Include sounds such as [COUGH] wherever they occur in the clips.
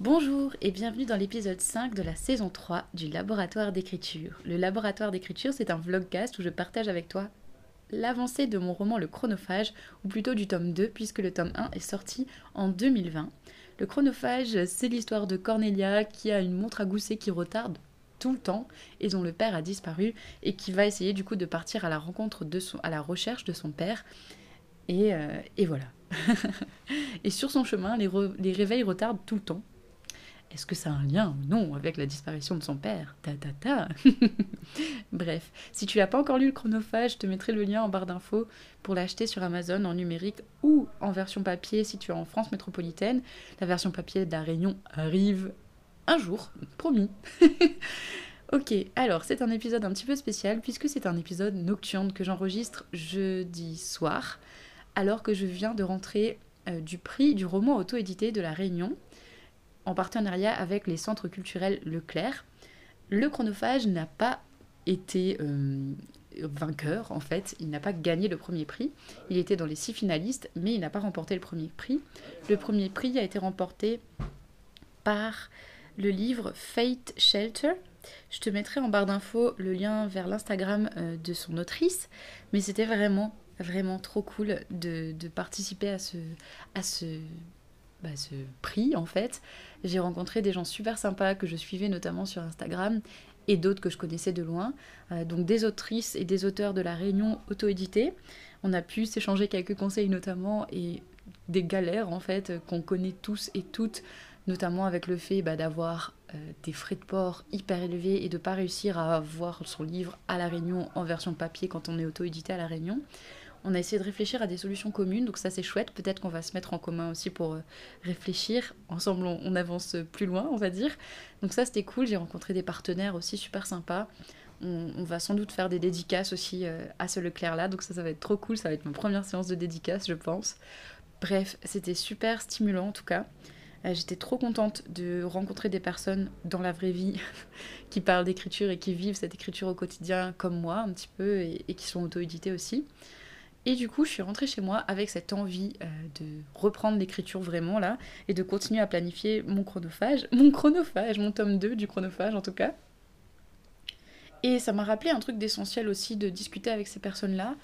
Bonjour et bienvenue dans l'épisode 5 de la saison 3 du Laboratoire d'écriture. Le Laboratoire d'écriture, c'est un vlogcast où je partage avec toi l'avancée de mon roman Le Chronophage, ou plutôt du tome 2, puisque le tome 1 est sorti en 2020. Le Chronophage, c'est l'histoire de Cornelia qui a une montre à gousset qui retarde tout le temps et dont le père a disparu et qui va essayer du coup de partir à la rencontre de son, à la recherche de son père. Et, euh, et voilà. [LAUGHS] et sur son chemin, les, les réveils retardent tout le temps. Est-ce que ça a un lien ou non avec la disparition de son père? Ta ta ta [LAUGHS] Bref, si tu n'as pas encore lu le chronophage, je te mettrai le lien en barre d'infos pour l'acheter sur Amazon en numérique ou en version papier si tu es en France métropolitaine. La version papier de la Réunion arrive un jour, promis. [LAUGHS] ok, alors c'est un épisode un petit peu spécial puisque c'est un épisode nocturne que j'enregistre jeudi soir alors que je viens de rentrer euh, du prix du roman auto-édité de la Réunion en partenariat avec les centres culturels Leclerc. Le chronophage n'a pas été euh, vainqueur, en fait. Il n'a pas gagné le premier prix. Il était dans les six finalistes, mais il n'a pas remporté le premier prix. Le premier prix a été remporté par le livre Fate Shelter. Je te mettrai en barre d'infos le lien vers l'Instagram euh, de son autrice, mais c'était vraiment, vraiment trop cool de, de participer à ce, à ce bah, ce prix en fait. J'ai rencontré des gens super sympas que je suivais notamment sur Instagram et d'autres que je connaissais de loin. Euh, donc des autrices et des auteurs de la Réunion auto-éditée. On a pu s'échanger quelques conseils notamment et des galères en fait qu'on connaît tous et toutes, notamment avec le fait bah, d'avoir euh, des frais de port hyper élevés et de pas réussir à avoir son livre à la Réunion en version papier quand on est auto-édité à la Réunion on a essayé de réfléchir à des solutions communes, donc ça c'est chouette. Peut-être qu'on va se mettre en commun aussi pour euh, réfléchir. Ensemble, on, avance plus loin, on va dire. Donc ça c'était cool. J'ai rencontré des partenaires aussi super sympas. On, va sans doute faire des dédicaces aussi euh, à ce Leclerc là, donc ça ça va être trop cool. Ça va être ma première séance de dédicace, je pense. Bref, c'était super stimulant en tout cas. Euh, j'étais trop contente de rencontrer des personnes dans la vraie vie [LAUGHS] qui parlent d'écriture et qui vivent cette écriture au quotidien comme moi un petit peu et, et qui sont auto-éditées aussi. Et du coup, je suis rentrée chez moi avec cette envie euh, de reprendre l'écriture vraiment là et de continuer à planifier mon chronophage, [LAUGHS] mon chronophage, mon tome 2 du chronophage en tout cas. Et ça m'a rappelé un truc d'essentiel aussi de discuter avec ces personnes-là.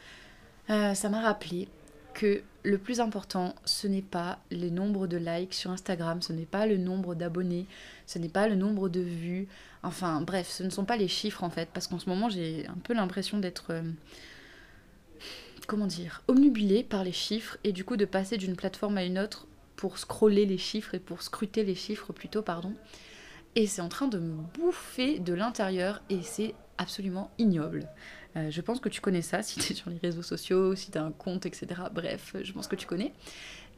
Euh, ça m'a rappelé que le plus important, ce n'est pas les nombres de likes sur Instagram, ce n'est pas le nombre d'abonnés, ce n'est pas le nombre de vues. Enfin bref, ce ne sont pas les chiffres en fait, parce qu'en ce moment j'ai un peu l'impression d'être... Euh, comment dire, omnubilé par les chiffres et du coup de passer d'une plateforme à une autre pour scroller les chiffres et pour scruter les chiffres plutôt, pardon. Et c'est en train de me bouffer de l'intérieur et c'est absolument ignoble. Euh, je pense que tu connais ça si tu es sur les réseaux sociaux, si tu as un compte, etc. Bref, je pense que tu connais.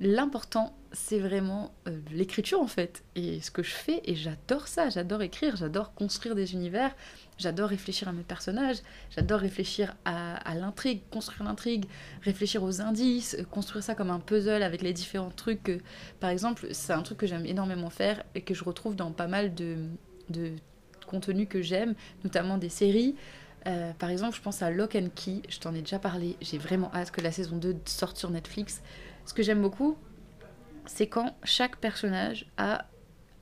L'important, c'est vraiment euh, l'écriture en fait, et ce que je fais, et j'adore ça, j'adore écrire, j'adore construire des univers, j'adore réfléchir à mes personnages, j'adore réfléchir à, l'intrigue, construire l'intrigue, réfléchir aux indices, construire ça comme un puzzle avec les différents trucs. par exemple, c'est un truc que j'aime énormément faire et que je retrouve dans pas mal de, de contenus que j'aime, notamment des séries. Euh, par exemple, je pense à Lock and Key, je t'en ai déjà parlé, j'ai vraiment hâte que la saison 2 sorte sur Netflix. Ce que j'aime beaucoup, c'est quand chaque personnage a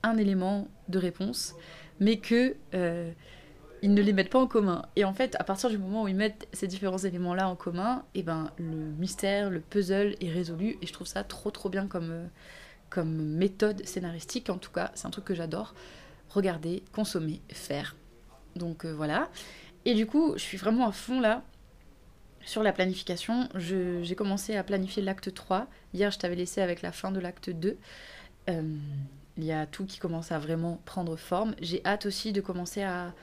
un élément de réponse, mais que euh, ne les mettent pas en commun. Et en fait, à partir du moment où ils mettent ces différents éléments-là en commun, eh ben le mystère, le puzzle est résolu. Et je trouve ça trop trop bien comme, euh, comme méthode scénaristique. En tout cas, c'est un truc que j'adore. Regarder, consommer, faire. Donc voilà. Et du coup, je suis vraiment à fond là sur la planification. J'ai commencé à planifier l'acte 3. Hier, je t'avais laissé avec la fin de l'acte 2. Euh, il y a tout qui commence à vraiment prendre forme. J'ai hâte aussi de commencer à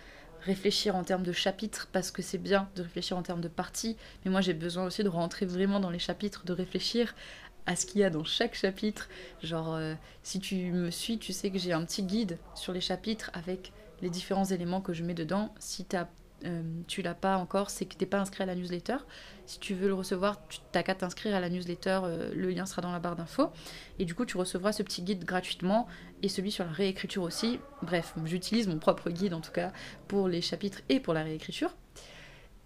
réfléchir en termes de chapitres parce que c'est bien de réfléchir en termes de parties, mais moi j'ai besoin aussi de rentrer vraiment dans les chapitres, de réfléchir à ce qu'il y a dans chaque chapitre. Genre, euh, si tu me suis, tu sais que j'ai un petit guide sur les chapitres avec les différents éléments que je mets dedans. Si euh, tu l'as pas encore, c'est que tu n'es pas inscrit à la newsletter. Si tu veux le recevoir, tu n'as qu'à t'inscrire à la newsletter, euh, le lien sera dans la barre d'infos. Et du coup, tu recevras ce petit guide gratuitement et celui sur la réécriture aussi. Bref, j'utilise mon propre guide en tout cas pour les chapitres et pour la réécriture.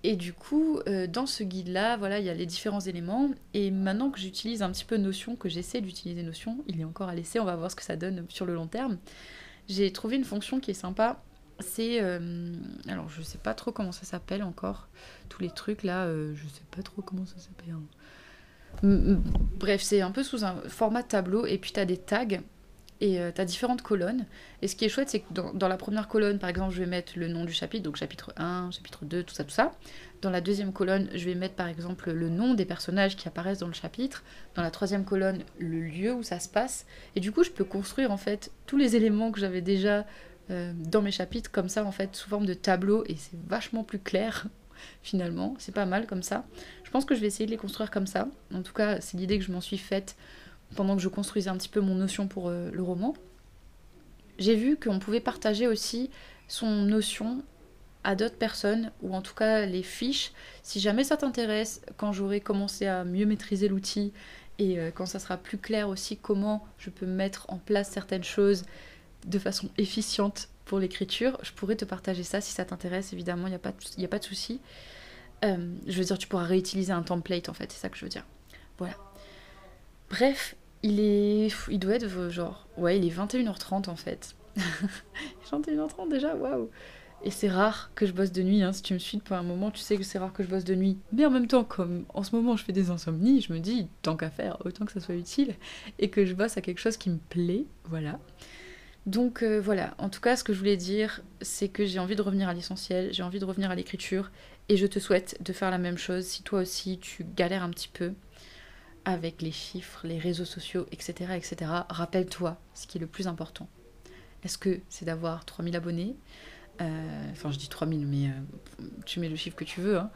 Et du coup, euh, dans ce guide-là, voilà, il y a les différents éléments. Et maintenant que j'utilise un petit peu Notion, que j'essaie d'utiliser Notion, il est encore à laisser, on va voir ce que ça donne sur le long terme. J'ai trouvé une fonction qui est sympa. C'est. euh, alors, je sais pas trop comment ça s'appelle encore. Tous les trucs là, euh, je sais pas trop comment ça s'appelle. Bref, c'est un peu sous un format tableau. Et puis, tu as des tags. Et tu as différentes colonnes. Et ce qui est chouette, c'est que dans, dans la première colonne, par exemple, je vais mettre le nom du chapitre, donc chapitre 1, chapitre 2, tout ça, tout ça. Dans la deuxième colonne, je vais mettre par exemple le nom des personnages qui apparaissent dans le chapitre. Dans la troisième colonne, le lieu où ça se passe. Et du coup, je peux construire en fait tous les éléments que j'avais déjà euh, dans mes chapitres comme ça, en fait, sous forme de tableau. Et c'est vachement plus clair [LAUGHS] finalement. C'est pas mal comme ça. Je pense que je vais essayer de les construire comme ça. En tout cas, c'est l'idée que je m'en suis faite pendant que je construisais un petit peu mon notion pour euh, le roman. J'ai vu qu'on pouvait partager aussi son notion à d'autres personnes, ou en tout cas les fiches. Si jamais ça t'intéresse, quand j'aurai commencé à mieux maîtriser l'outil et euh, quand ça sera plus clair aussi comment je peux mettre en place certaines choses de façon efficiente pour l'écriture, je pourrais te partager ça si ça t'intéresse, évidemment, il n'y a, pas de- y a pas de souci. Euh, je veux dire, tu pourras réutiliser un template en fait, c'est ça que je veux dire. Voilà. Bref, il est. Il doit être genre. Ouais, il est 21h30 en fait. [LAUGHS] 21h30 déjà, waouh! Et c'est rare que je bosse de nuit, hein. si tu me suis depuis un moment, tu sais que c'est rare que je bosse de nuit. Mais en même temps, comme en ce moment je fais des insomnies, je me dis, tant qu'à faire, autant que ça soit utile, et que je bosse à quelque chose qui me plaît, voilà. Donc euh, voilà, en tout cas, ce que je voulais dire, c'est que j'ai envie de revenir à l'essentiel, j'ai envie de revenir à l'écriture, et je te souhaite de faire la même chose si toi aussi tu galères un petit peu avec les chiffres, les réseaux sociaux, etc. etc. Rappelle-toi ce qui est le plus important. Est-ce que c'est d'avoir 3000 abonnés? Euh, Enfin, je dis 3000, mais euh, tu mets le chiffre que tu veux. hein.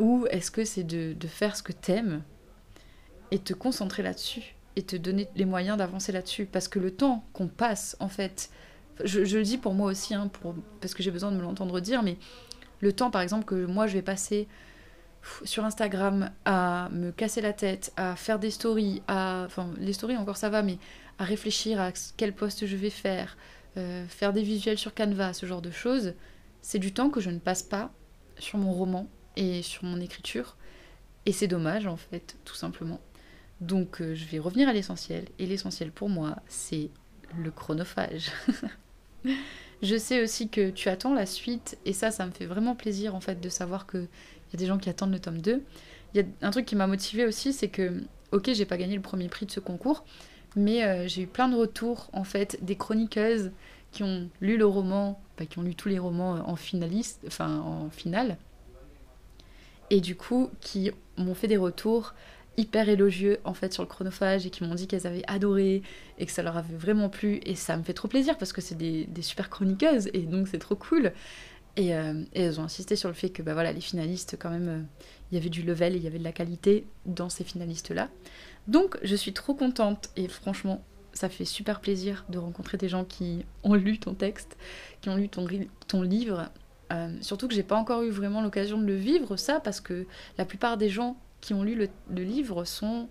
Ou est-ce que c'est de, de faire ce que t'aimes et te concentrer là-dessus? Et te donner les moyens d'avancer là-dessus Parce que le temps qu'on passe, en fait, je, le dis pour moi aussi, hein, parce que j'ai besoin de me l'entendre dire, mais le temps, par exemple, que moi je vais passer sur Instagram à me casser la tête, à faire des stories, à. Enfin, les stories encore ça va, mais à réfléchir à quel poste je vais faire, euh, faire des visuels sur Canva, ce genre de choses, c'est du temps que je ne passe pas sur mon roman et sur mon écriture. Et c'est dommage, en fait, tout simplement. Donc, euh, je vais revenir à l'essentiel. Et l'essentiel pour moi, c'est le chronophage. [LAUGHS] je sais aussi que tu attends la suite, et ça, ça me fait vraiment plaisir, en fait, de savoir qu'il y a des gens qui attendent le tome 2. Il y a un truc qui m'a motivée aussi, c'est que, ok, j'ai pas gagné le premier prix de ce concours, mais euh, j'ai eu plein de retours, en fait, des chroniqueuses qui ont lu le roman, bah, qui ont lu tous les romans en finaliste, enfin en finale, et du coup qui m'ont fait des retours hyper élogieux en fait sur le chronophage et qui m'ont dit qu'elles avaient adoré et que ça leur avait vraiment plu. Et ça me fait trop plaisir parce que c'est des, super chroniqueuses et donc c'est trop cool. Et, euh, et elles ont insisté sur le fait que bah voilà les finalistes quand même euh, il y avait du level et il y avait de la qualité dans ces finalistes là donc je suis trop contente et franchement ça fait super plaisir de rencontrer des gens qui ont lu ton texte, qui ont lu ton, ton livre. Euh, surtout que j'ai pas encore eu vraiment l'occasion de le vivre, ça, parce que la plupart des gens qui ont lu le, livre sont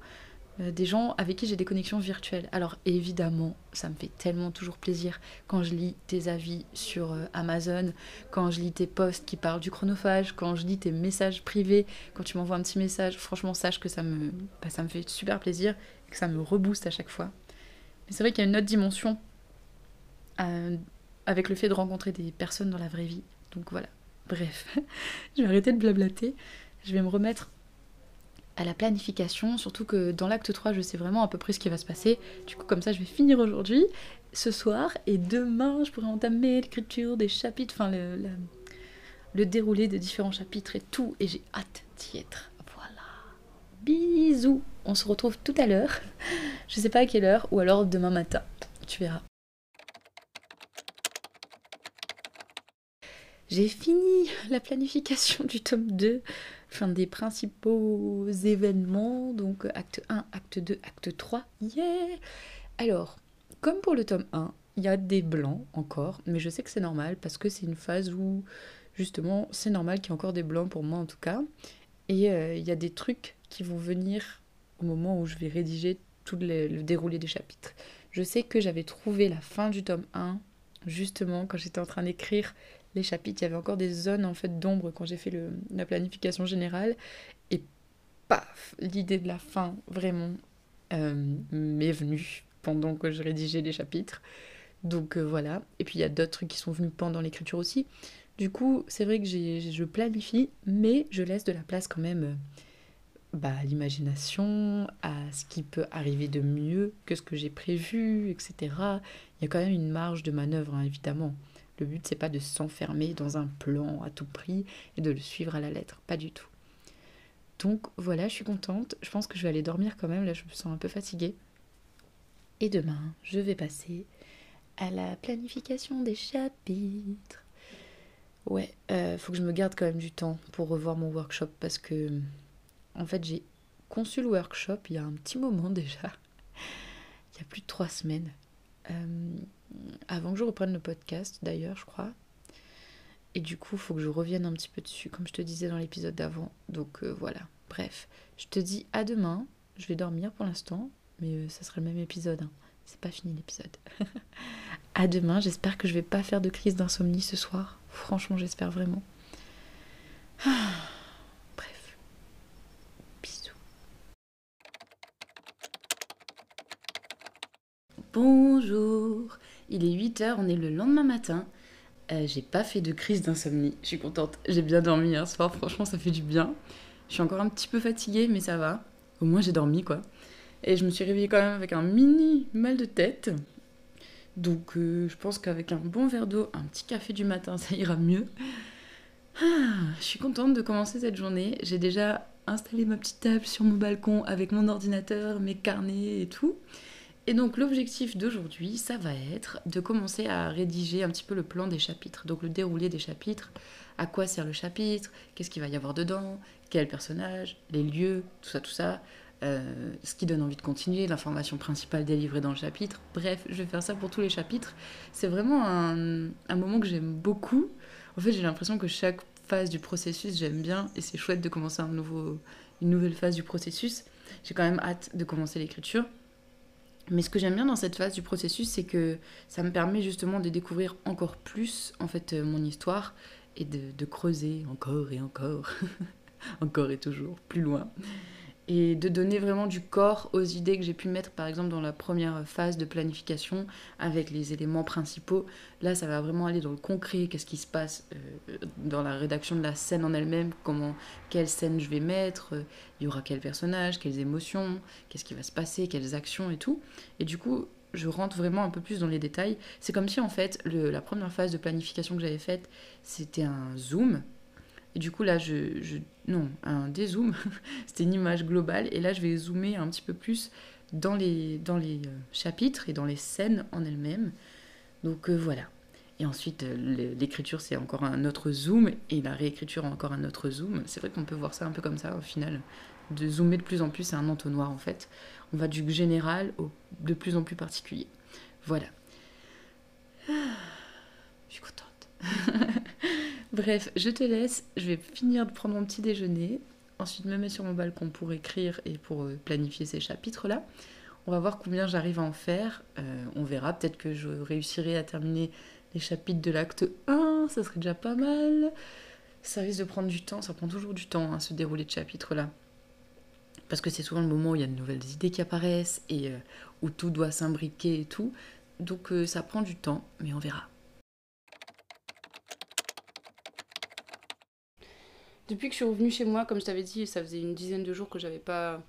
euh, des gens avec qui j'ai des connexions virtuelles. Alors évidemment, ça me fait tellement toujours plaisir quand je lis tes avis sur euh, Amazon, quand je lis tes posts qui parlent du chronophage, quand je lis tes messages privés, quand tu m'envoies un petit message. Franchement, sache que ça me, bah, ça me fait super plaisir que ça me rebooste à chaque fois. Mais c'est vrai qu'il y a une autre dimension euh, avec le fait de rencontrer des personnes dans la vraie vie. Donc voilà. Bref, [LAUGHS] je vais arrêter de blablater. Je vais me remettre à la planification, surtout que dans l'acte 3, je sais vraiment à peu près ce qui va se passer. Du coup, comme ça, je vais finir aujourd'hui, ce soir, et demain, je pourrai entamer l'écriture des chapitres, enfin le, le, déroulé des différents chapitres et tout, et j'ai hâte d'y être. Voilà. Bisous On se retrouve tout à l'heure. [LAUGHS] Je sais pas à quelle heure, ou alors demain matin. Tu verras. J'ai fini la planification du tome 2, enfin des principaux événements, donc acte 1, acte 2, acte 3. Yeah Alors, comme pour le tome 1, il y a des blancs encore, mais je sais que c'est normal parce que c'est une phase où justement c'est normal qu'il y ait encore des blancs pour moi en tout cas. Et euh, il y a des trucs qui vont venir au moment où je vais rédiger tout le, le déroulé des chapitres. Je sais que j'avais trouvé la fin du tome 1, justement quand j'étais en train d'écrire les chapitres, il y avait encore des zones en fait d'ombre quand j'ai fait la planification générale. Et paf, l'idée de la fin, vraiment, euh, m'est venue pendant que je rédigeais les chapitres. Donc euh, voilà. Et puis il y a d'autres qui sont venus pendant l'écriture aussi. Du coup, c'est vrai que je planifie, mais je laisse de la place quand même euh, bah, à l'imagination, à ce qui peut arriver de mieux que ce que j'ai prévu, etc. Il y a quand même une marge de manœuvre, hein, évidemment. Le but, c'est pas de s'enfermer dans un plan à tout prix et de le suivre à la lettre, pas du tout. Donc voilà, je suis contente. Je pense que je vais aller dormir quand même. Là, je me sens un peu fatiguée. Et demain, je vais passer à la planification des chapitres. Ouais, euh, faut que je me garde quand même du temps pour revoir mon workshop parce que, en fait, j'ai conçu le workshop il y a un petit moment [LAUGHS] déjà. il y a plus de trois semaines. Euh, avant que je reprenne le podcast, d'ailleurs, je crois. Et du coup, il faut que je revienne un petit peu dessus, comme je te disais dans l'épisode d'avant. Donc euh, voilà. Bref, je te dis à demain. Je vais dormir pour l'instant, mais ça sera le même épisode. Hein. C'est pas fini l'épisode. [LAUGHS] à demain. J'espère que je vais pas faire de crise d'insomnie ce soir. Franchement, j'espère vraiment. [SIGHS] Bref. Bisous. Bonjour. Il est 8h, on est le lendemain matin. Euh, j'ai pas fait de crise d'insomnie. Je suis contente. J'ai bien dormi hier soir. Franchement, ça fait du bien. Je suis encore un petit peu fatiguée, mais ça va. Au moins, j'ai dormi, quoi. Et je me suis réveillée quand même avec un mini mal de tête. Donc euh, je pense qu'avec un bon verre d'eau, un petit café du matin, [LAUGHS] ça ira mieux. Ah, je suis contente de commencer cette journée. J'ai déjà installé ma petite table sur mon balcon avec mon ordinateur, mes carnets et tout. Et donc l'objectif d'aujourd'hui, ça va être de commencer à rédiger un petit peu le plan des chapitres, donc le déroulé des chapitres, à quoi sert le chapitre, qu'est-ce qu'il va y avoir dedans, quel personnage, les lieux, tout ça, tout ça, euh, ce qui donne envie de continuer, l'information principale délivrée dans le chapitre. Bref, je vais faire ça pour tous les chapitres. C'est vraiment un, moment que j'aime beaucoup. En fait, j'ai l'impression que chaque phase du processus, j'aime bien et c'est chouette de commencer une nouvelle phase du processus. J'ai quand même hâte de commencer l'écriture. Mais ce que j'aime bien dans cette phase du processus, c'est que ça me permet justement de découvrir encore plus en fait euh, mon histoire et de, de creuser encore et encore, [LAUGHS] encore et toujours plus loin et de donner vraiment du corps aux idées que j'ai pu mettre par exemple dans la première phase de planification avec les éléments principaux. Là, ça va vraiment aller dans le concret, qu'est-ce qui se passe euh, dans la rédaction de la scène en elle-même, comment quelle scène je vais mettre, euh, il y aura quel personnage, quelles émotions, qu'est-ce qui va se passer, quelles actions et tout. Et du coup, je rentre vraiment un peu plus dans les détails. C'est comme si en fait la première phase de planification que j'avais faite, c'était un zoom et du coup, là, je. non, un dézoom, [LAUGHS] c'était une image globale. Et là, je vais zoomer un petit peu plus dans les, dans les euh, chapitres et dans les scènes en elles-mêmes. Donc euh, voilà. Et ensuite, euh, l'écriture, c'est encore un autre zoom. Et la réécriture, encore un autre zoom. C'est vrai qu'on peut voir ça un peu comme ça, au final. De zoomer de plus en plus, c'est un entonnoir, en fait. On va du général au de plus en plus particulier. Voilà. Ah, je suis contente. Bref, je te laisse. Je vais finir de prendre mon petit déjeuner. Ensuite, me mettre sur mon balcon pour écrire et pour euh, planifier ces chapitres-là. On va voir combien j'arrive à en faire. Euh, on verra. Peut-être que je réussirai à terminer les chapitres de l'acte 1. Ça serait déjà pas mal. Ça risque de prendre du temps. Ça prend toujours du temps, à hein, ce déroulé de chapitres-là. Parce que c'est souvent le moment où il y a de nouvelles idées qui apparaissent et euh, où tout doit s'imbriquer et tout. Donc ça prend du temps, mais on verra. Depuis que je suis revenue chez moi, comme je t'avais dit, ça faisait une dizaine de jours que j'avais pas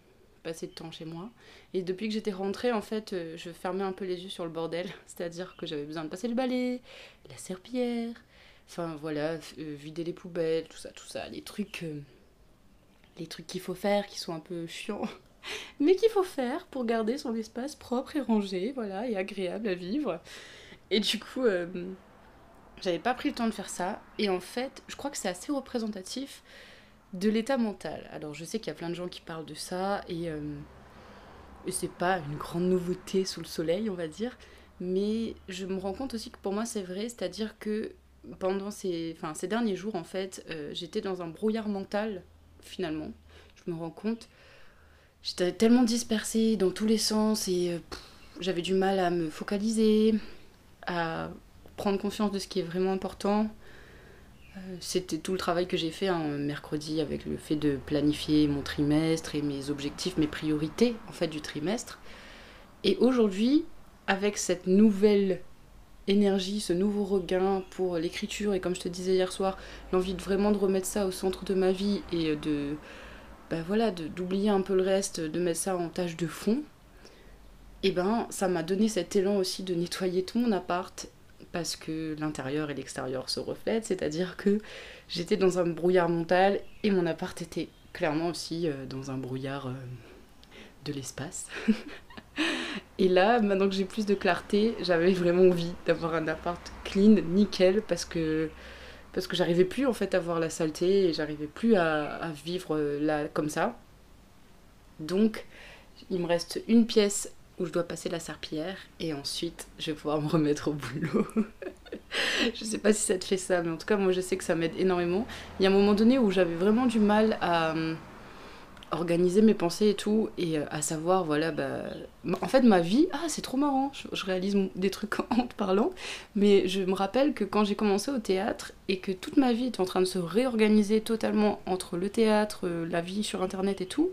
passé de temps chez moi. Et depuis que j'étais rentrée, en fait, euh, je fermais un peu les yeux sur le bordel. [LAUGHS] C'est-à-dire que j'avais besoin de passer le balai, la serpillière, enfin voilà, euh, vider les poubelles, tout ça, tout ça, les trucs, euh, les trucs qu'il faut faire qui sont un peu chiants, [LAUGHS] mais qu'il faut faire pour garder son espace propre et rangé, voilà, et agréable à vivre. Et du coup, j'avais pas pris le temps de faire ça. Et en fait, je crois que c'est assez représentatif de l'état mental. Alors, je sais qu'il y a plein de gens qui parlent de ça. Et, euh, c'est pas une grande nouveauté sous le soleil, on va dire. Mais je me rends compte aussi que pour moi, c'est vrai. C'est-à-dire que pendant ces, enfin, ces derniers jours, en fait, euh, j'étais dans un brouillard mental, finalement. Je me rends compte. J'étais tellement dispersée dans tous les sens et euh, j'avais du mal à me focaliser, à prendre conscience de ce qui est vraiment important. c'était tout le travail que j'ai fait un mercredi avec le fait de planifier mon trimestre et mes objectifs, mes priorités en fait du trimestre. Et aujourd'hui, avec cette nouvelle énergie, ce nouveau regain pour l'écriture et comme je te disais hier soir, l'envie de vraiment de remettre ça au centre de ma vie et de ben voilà, d'oublier un peu le reste, de mettre ça en tâche de fond, et ben ça m'a donné cet élan aussi de nettoyer tout mon appart parce que l'intérieur et l'extérieur se reflètent, c'est-à-dire que j'étais dans un brouillard mental et mon appart était clairement aussi euh, dans un brouillard euh, de l'espace. [LAUGHS] et là, maintenant que j'ai plus de clarté, j'avais vraiment envie d'avoir un appart clean, nickel, parce que parce que j'arrivais plus en fait à voir la saleté et j'arrivais plus à, vivre euh, là comme ça. Donc, il me reste une pièce où je dois passer la serpillière et ensuite je vais pouvoir me remettre au boulot. [LAUGHS] je sais pas si ça te fait ça, mais en tout cas, moi je sais que ça m'aide énormément. Il y a un moment donné où j'avais vraiment du mal à organiser mes pensées et tout, et euh, à savoir, voilà, bah, en fait, ma vie, ah, c'est trop marrant, je, réalise des trucs [LAUGHS] en te parlant, mais je me rappelle que quand j'ai commencé au théâtre et que toute ma vie était en train de se réorganiser totalement entre le théâtre, euh, la vie sur internet et tout,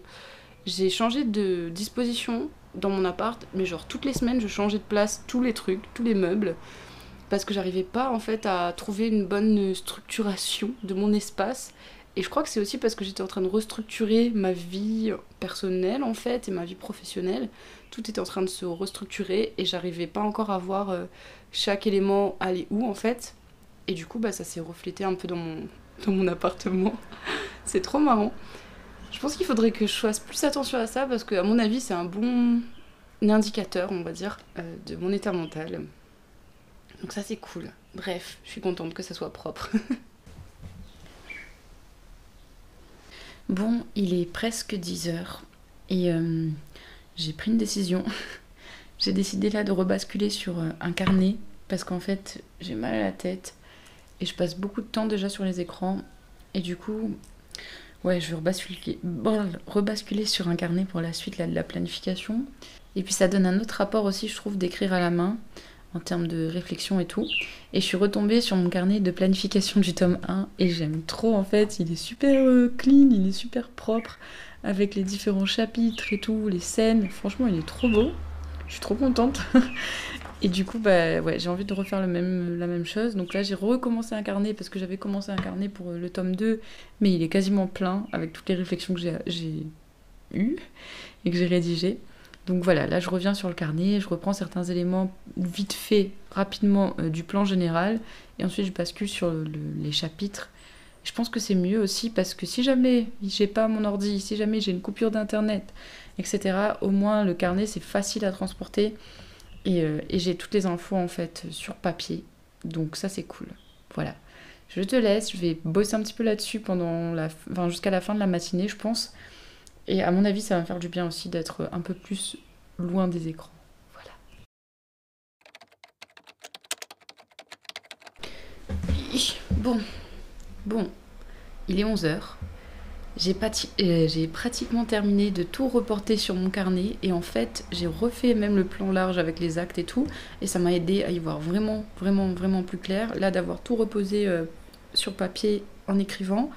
j'ai changé de disposition dans mon appart, mais genre toutes les semaines, je changeais de place tous les trucs, tous les meubles, parce que j'arrivais pas en fait à trouver une bonne structuration de mon espace et je crois que c'est aussi parce que j'étais en train de restructurer ma vie personnelle en fait et ma vie professionnelle. Tout était en train de se restructurer et j'arrivais pas encore à voir euh, chaque élément aller où en fait. Et du coup bah ça s'est reflété un peu dans mon, dans mon appartement. [LAUGHS] c'est trop marrant. Je pense qu'il faudrait que je fasse plus attention à ça parce que à mon avis c'est un bon indicateur on va dire euh, de mon état mental. Donc ça c'est cool. Bref, je suis contente que ça soit propre. [LAUGHS] Bon, il est presque 10 heures et euh, j'ai pris une décision. [LAUGHS] j'ai décidé là de rebasculer sur euh, un carnet parce qu'en fait j'ai mal à la tête et je passe beaucoup de temps déjà sur les écrans et du coup ouais je vais rebasculer, sur un carnet pour la suite de la planification et puis ça donne un autre rapport aussi je trouve d'écrire à la main en termes de réflexion et tout. Et je suis retombée sur mon carnet de planification du tome 1 et j'aime trop en fait. Il est super euh, clean, il est super propre avec les différents chapitres et tout, les scènes. Franchement, il est trop beau. Je suis trop contente. [LAUGHS] et du coup, bah ouais, j'ai envie de refaire le même, la même chose. Donc là, j'ai recommencé un carnet parce que j'avais commencé un carnet pour euh, le tome 2, mais il est quasiment plein avec toutes les réflexions que j'ai eues et que j'ai rédigées. Donc voilà, là je reviens sur le carnet, je reprends certains éléments vite fait, rapidement euh, du plan général, et ensuite je bascule sur les chapitres. Je pense que c'est mieux aussi parce que si jamais j'ai pas mon ordi, si jamais j'ai une coupure d'internet, etc., au moins le carnet c'est facile à transporter et, euh, et j'ai toutes les infos en fait sur papier. Donc ça c'est cool. Voilà. Je te laisse, je vais bosser un petit peu là-dessus pendant la, enfin, jusqu'à la fin de la matinée, je pense. Et à mon avis, ça va me faire du bien aussi d'être un peu plus loin des écrans. Voilà. Bon, bon, il est 11h. Euh, j'ai pratiquement terminé de tout reporter sur mon carnet et en fait j'ai refait même le plan large avec les actes et tout et ça m'a aidé à y voir vraiment vraiment vraiment plus clair. Là d'avoir tout reposé euh, sur papier en écrivant,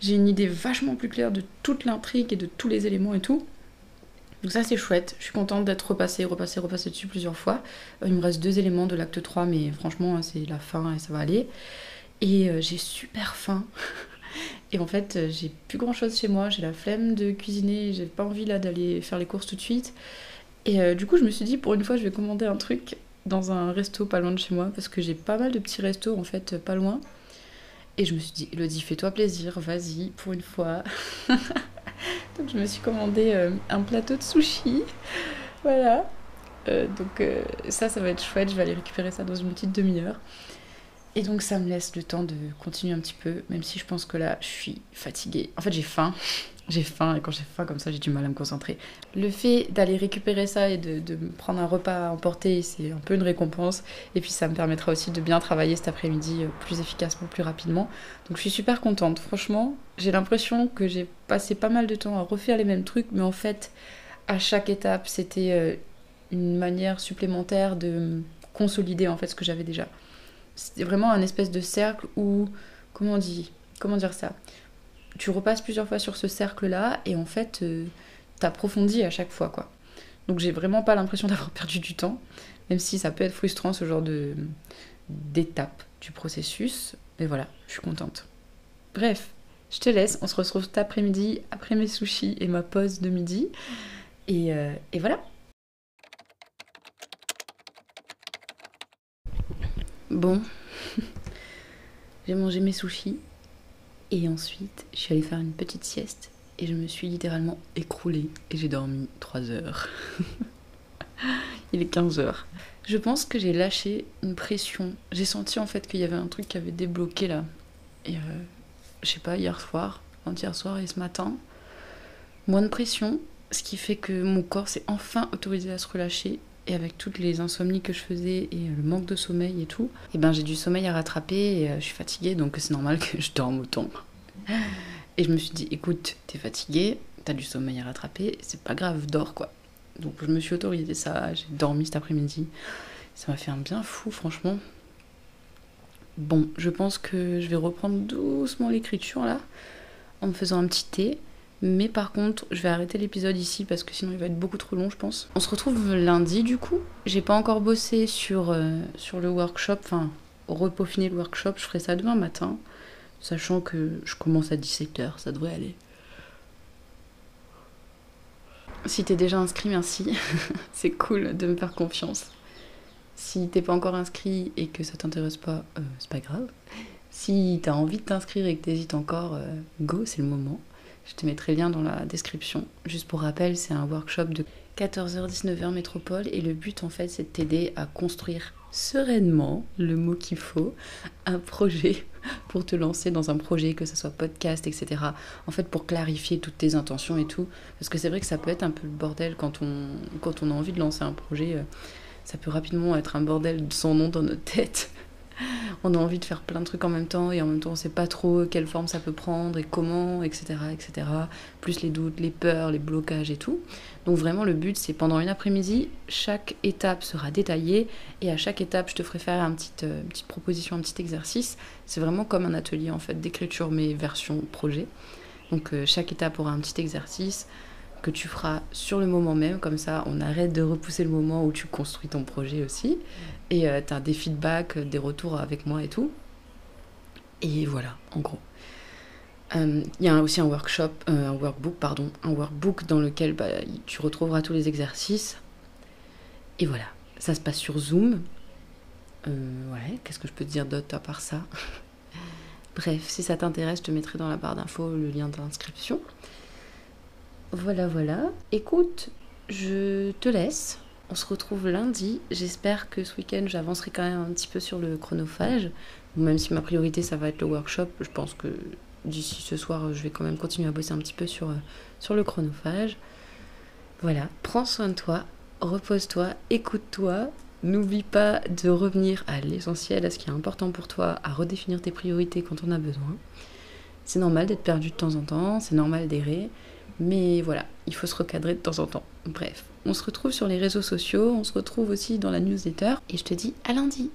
j'ai une idée vachement plus claire de toute l'intrigue et de tous les éléments et tout. Donc ça c'est chouette, je suis contente d'être repassée, repassée, repassée dessus plusieurs fois. Euh, il me reste deux éléments de l'acte 3 mais franchement c'est la fin et ça va aller. Et j'ai super faim. [LAUGHS] et en fait euh, j'ai plus grand chose chez moi, j'ai la flemme de cuisiner, j'ai pas envie là d'aller faire les courses tout de suite. Et du coup je me suis dit pour une fois je vais commander un truc dans un resto pas loin de chez moi parce que j'ai pas mal de petits restos en fait pas loin. Et je me suis dit, Elodie, fais-toi plaisir, vas-y, pour une fois. [LAUGHS] donc je me suis commandé euh, un plateau de sushi. Voilà. Euh, donc euh, ça, ça va être chouette. Je vais aller récupérer ça dans une petite demi-heure. Et donc ça me laisse le temps de continuer un petit peu, même si je pense que là, je suis fatiguée. En fait, j'ai faim [LAUGHS] j'ai faim et quand j'ai faim comme ça j'ai du mal à me concentrer. Le fait d'aller récupérer ça et de, prendre un repas à emporter, c'est un peu une récompense et puis ça me permettra aussi de bien travailler cet après-midi euh, plus efficacement, plus rapidement. Donc je suis super contente. Franchement, j'ai l'impression que j'ai passé pas mal de temps à refaire les mêmes trucs, mais en fait, à chaque étape, c'était euh, une manière supplémentaire de consolider en fait ce que j'avais déjà. C'était vraiment un espèce de cercle où comment on dit Comment dire ça? Tu repasses plusieurs fois sur ce cercle-là et en fait, euh, t'approfondis à chaque fois, quoi. Donc j'ai vraiment pas l'impression [LAUGHS] d'avoir perdu du temps, même si ça peut être frustrant ce genre d'étape du processus. Mais voilà, je suis contente. Bref, je te laisse. On se retrouve cet après-midi après mes sushis et ma pause de midi. Et, euh, et voilà. Bon, [LAUGHS] j'ai mangé mes sushis et ensuite je suis allée faire une petite sieste et je me suis littéralement écroulée et j'ai dormi 3 heures. [LAUGHS] Il est 15 heures. Je pense que j'ai lâché une pression. J'ai senti en fait qu'il y avait un truc qui avait débloqué là. Et euh, je sais pas, hier soir, hier soir et ce matin, moins de pression, ce qui fait que mon corps s'est enfin autorisé à se relâcher. Et avec toutes les insomnies que je faisais et le manque de sommeil et tout, et eh ben j'ai du sommeil à rattraper et euh, je suis fatiguée donc c'est normal que je dorme autant. Et je me suis dit, écoute, t'es fatiguée, t'as du sommeil à rattraper, c'est pas grave, dors quoi. Donc je me suis autorisé ça, j'ai dormi cet après-midi. Ça m'a fait un bien fou, franchement. Bon, je pense que je vais reprendre doucement l'écriture là, en me faisant un petit thé. Mais par contre, je vais arrêter l'épisode ici parce que sinon il va être beaucoup trop long, je pense. On se retrouve lundi du coup. J'ai pas encore bossé sur, euh, sur le workshop, enfin, repaufiner le workshop. Je ferai ça demain matin, sachant que je commence à 17h, ça devrait aller. Si t'es déjà inscrit, merci. [LAUGHS] c'est cool de me faire confiance. Si t'es pas encore inscrit et que ça t'intéresse pas, euh, c'est pas grave. Si t'as envie de t'inscrire et que t'hésites encore, euh, go, c'est le moment. Je te mettrai le lien dans la description. Juste pour rappel, c'est un workshop de 14h-19h métropole et le but en fait c'est de t'aider à construire sereinement, le mot qu'il faut, un projet [LAUGHS] pour te lancer dans un projet, que ce soit podcast, etc. En fait, pour clarifier toutes tes intentions et tout. Parce que c'est vrai que ça peut être un peu le bordel quand on, quand on a envie de lancer un projet. Euh, ça peut rapidement être un bordel sans nom dans notre tête. [LAUGHS] [LAUGHS] on a envie de faire plein de trucs en même temps et en même temps on sait pas trop quelle forme ça peut prendre et comment, etc. etc. Plus les doutes, les peurs, les blocages et tout. Donc vraiment le but c'est pendant une après-midi, chaque étape sera détaillée et à chaque étape je te ferai faire euh, une petite proposition, un petit exercice. C'est vraiment comme un atelier en fait d'écriture mais version projet. Donc euh, chaque étape aura un petit exercice que tu feras sur le moment même, comme ça on arrête de repousser le moment où tu construis ton projet aussi. Et euh, tu as des feedbacks, des retours avec moi et tout. Et voilà, en gros. Euh, il y a aussi un workshop, euh, un workbook, pardon, un workbook dans lequel bah, tu retrouveras tous les exercices. Et voilà, ça se passe sur Zoom. ouais, qu'est-ce que je peux te dire d'autre à part ça? [LAUGHS] Bref, si ça t'intéresse, je te mettrai dans la barre d'infos le lien d'inscription. Voilà, voilà. Écoute, je te laisse. On se retrouve lundi. J'espère que ce week-end, j'avancerai quand même un petit peu sur le chronophage. Même si ma priorité, ça va être le workshop, je pense que d'ici ce soir, je vais quand même continuer à bosser un petit peu sur, euh, le chronophage. Voilà, prends soin de toi, repose-toi, écoute-toi. N'oublie pas de revenir à l'essentiel, à ce qui est important pour toi, à redéfinir tes priorités quand on a besoin. C'est normal d'être perdu de temps en temps, c'est normal d'errer. Mais voilà, il faut se recadrer de temps en temps. Bref, on se retrouve sur les réseaux sociaux, on se retrouve aussi dans la newsletter et je te dis à lundi.